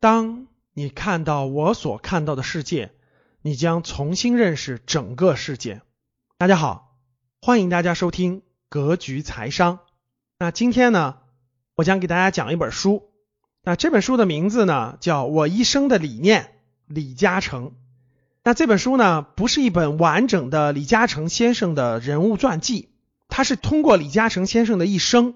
当你看到我所看到的世界，你将重新认识整个世界。大家好，欢迎大家收听格局财商。那今天呢，我将给大家讲一本书。那这本书的名字呢，叫我一生的理念——李嘉诚。那这本书呢，不是一本完整的李嘉诚先生的人物传记，它是通过李嘉诚先生的一生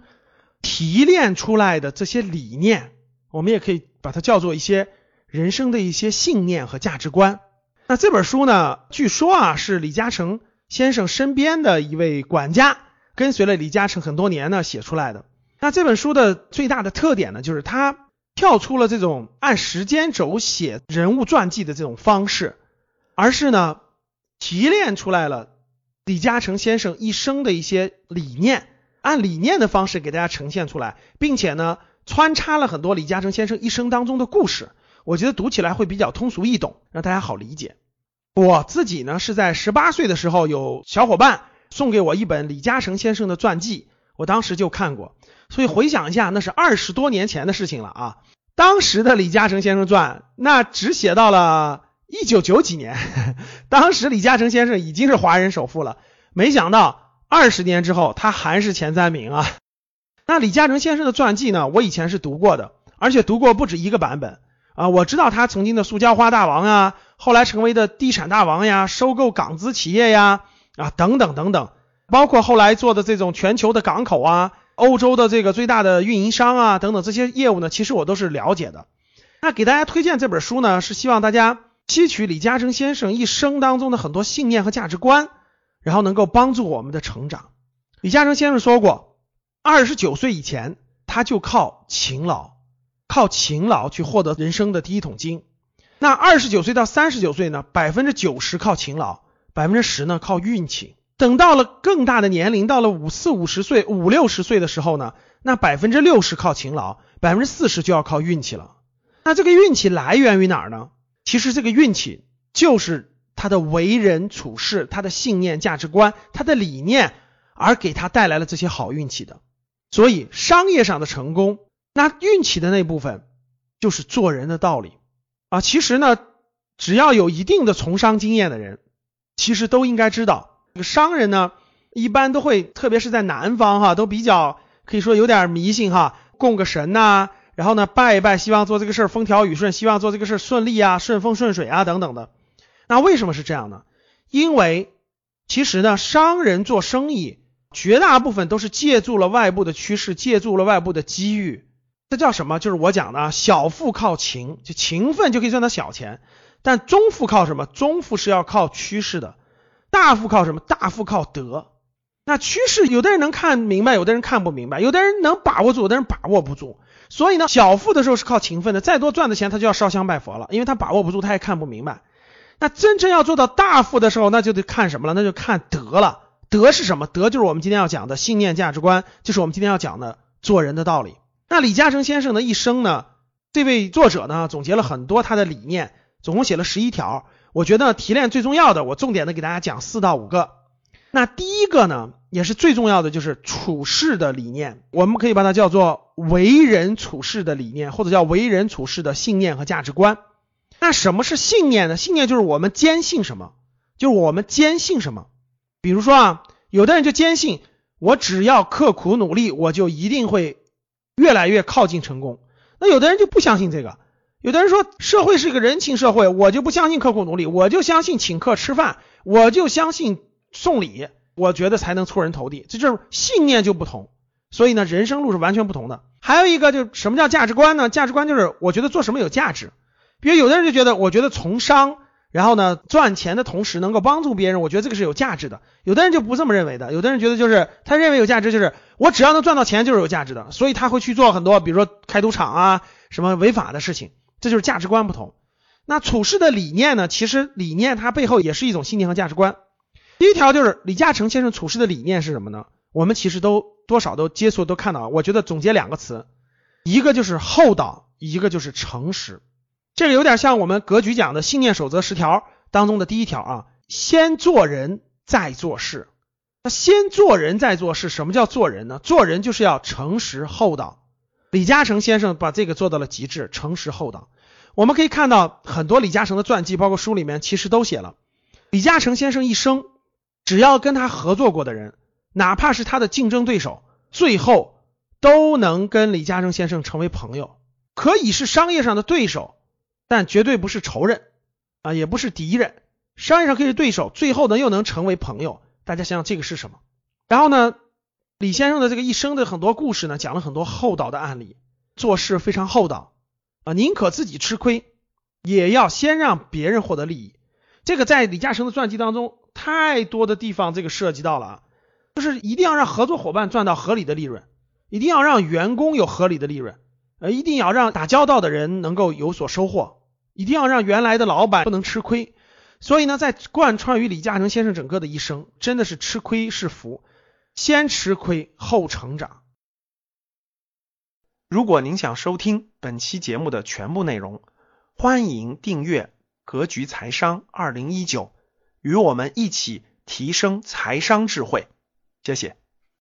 提炼出来的这些理念。我们也可以把它叫做一些人生的一些信念和价值观。那这本书呢，据说啊是李嘉诚先生身边的一位管家跟随了李嘉诚很多年呢写出来的。那这本书的最大的特点呢，就是它跳出了这种按时间轴写人物传记的这种方式，而是呢提炼出来了李嘉诚先生一生的一些理念，按理念的方式给大家呈现出来，并且呢。穿插了很多李嘉诚先生一生当中的故事，我觉得读起来会比较通俗易懂，让大家好理解。我自己呢是在十八岁的时候，有小伙伴送给我一本李嘉诚先生的传记，我当时就看过。所以回想一下，那是二十多年前的事情了啊。当时的李嘉诚先生传，那只写到了一九九几年，当时李嘉诚先生已经是华人首富了，没想到二十年之后，他还是前三名啊。那李嘉诚先生的传记呢？我以前是读过的，而且读过不止一个版本啊。我知道他曾经的塑胶花大王啊，后来成为的地产大王呀，收购港资企业呀，啊等等等等，包括后来做的这种全球的港口啊，欧洲的这个最大的运营商啊等等这些业务呢，其实我都是了解的。那给大家推荐这本书呢，是希望大家吸取李嘉诚先生一生当中的很多信念和价值观，然后能够帮助我们的成长。李嘉诚先生说过。二十九岁以前，他就靠勤劳，靠勤劳去获得人生的第一桶金。那二十九岁到三十九岁呢，百分之九十靠勤劳，百分之十呢靠运气。等到了更大的年龄，到了五四五十岁、五六十岁的时候呢，那百分之六十靠勤劳，百分之四十就要靠运气了。那这个运气来源于哪儿呢？其实这个运气就是他的为人处事、他的信念、价值观、他的理念，而给他带来了这些好运气的。所以商业上的成功，那运气的那部分就是做人的道理啊。其实呢，只要有一定的从商经验的人，其实都应该知道，这个商人呢，一般都会，特别是在南方哈，都比较可以说有点迷信哈，供个神呐，然后呢拜一拜，希望做这个事儿风调雨顺，希望做这个事儿顺利啊，顺风顺水啊等等的。那为什么是这样呢？因为其实呢，商人做生意。绝大部分都是借助了外部的趋势，借助了外部的机遇，这叫什么？就是我讲的啊小富靠勤，就勤奋就可以赚到小钱。但中富靠什么？中富是要靠趋势的。大富靠什么？大富靠德。那趋势，有的人能看明白，有的人看不明白，有的人能把握住，有的人把握不住。所以呢，小富的时候是靠勤奋的，再多赚的钱他就要烧香拜佛了，因为他把握不住，他也看不明白。那真正要做到大富的时候，那就得看什么了？那就看德了。德是什么？德就是我们今天要讲的信念、价值观，就是我们今天要讲的做人的道理。那李嘉诚先生的一生呢？这位作者呢，总结了很多他的理念，总共写了十一条。我觉得提炼最重要的，我重点的给大家讲四到五个。那第一个呢，也是最重要的，就是处事的理念。我们可以把它叫做为人处事的理念，或者叫为人处事的信念和价值观。那什么是信念呢？信念就是我们坚信什么，就是我们坚信什么。比如说啊，有的人就坚信我只要刻苦努力，我就一定会越来越靠近成功。那有的人就不相信这个，有的人说社会是一个人情社会，我就不相信刻苦努力，我就相信请客吃饭，我就相信送礼，我觉得才能出人头地。这就是信念就不同，所以呢，人生路是完全不同的。还有一个就什么叫价值观呢？价值观就是我觉得做什么有价值。比如有的人就觉得，我觉得从商。然后呢，赚钱的同时能够帮助别人，我觉得这个是有价值的。有的人就不这么认为的，有的人觉得就是他认为有价值，就是我只要能赚到钱就是有价值的，所以他会去做很多，比如说开赌场啊，什么违法的事情。这就是价值观不同。那处事的理念呢？其实理念它背后也是一种信念和价值观。第一条就是李嘉诚先生处事的理念是什么呢？我们其实都多少都接触都看到。我觉得总结两个词，一个就是厚道，一个就是诚实。这个有点像我们格局讲的信念守则十条当中的第一条啊，先做人再做事。那先做人再做事，什么叫做人呢？做人就是要诚实厚道。李嘉诚先生把这个做到了极致，诚实厚道。我们可以看到很多李嘉诚的传记，包括书里面其实都写了，李嘉诚先生一生只要跟他合作过的人，哪怕是他的竞争对手，最后都能跟李嘉诚先生成为朋友，可以是商业上的对手，但绝对不是仇人啊，也不是敌人。商业上可以是对手，最后呢又能成为朋友。大家想想这个是什么？然后呢，李先生的这个一生的很多故事呢，讲了很多厚道的案例，做事非常厚道。啊，宁可自己吃亏，也要先让别人获得利益。这个在李嘉诚的传记当中，太多的地方这个涉及到了啊，就是一定要让合作伙伴赚到合理的利润，一定要让员工有合理的利润，呃，一定要让打交道的人能够有所收获，一定要让原来的老板不能吃亏。所以呢，在贯穿于李嘉诚先生整个的一生，真的是吃亏是福，先吃亏后成长。如果您想收听本期节目的全部内容，欢迎订阅《格局财商二零一九》，与我们一起提升财商智慧。谢谢。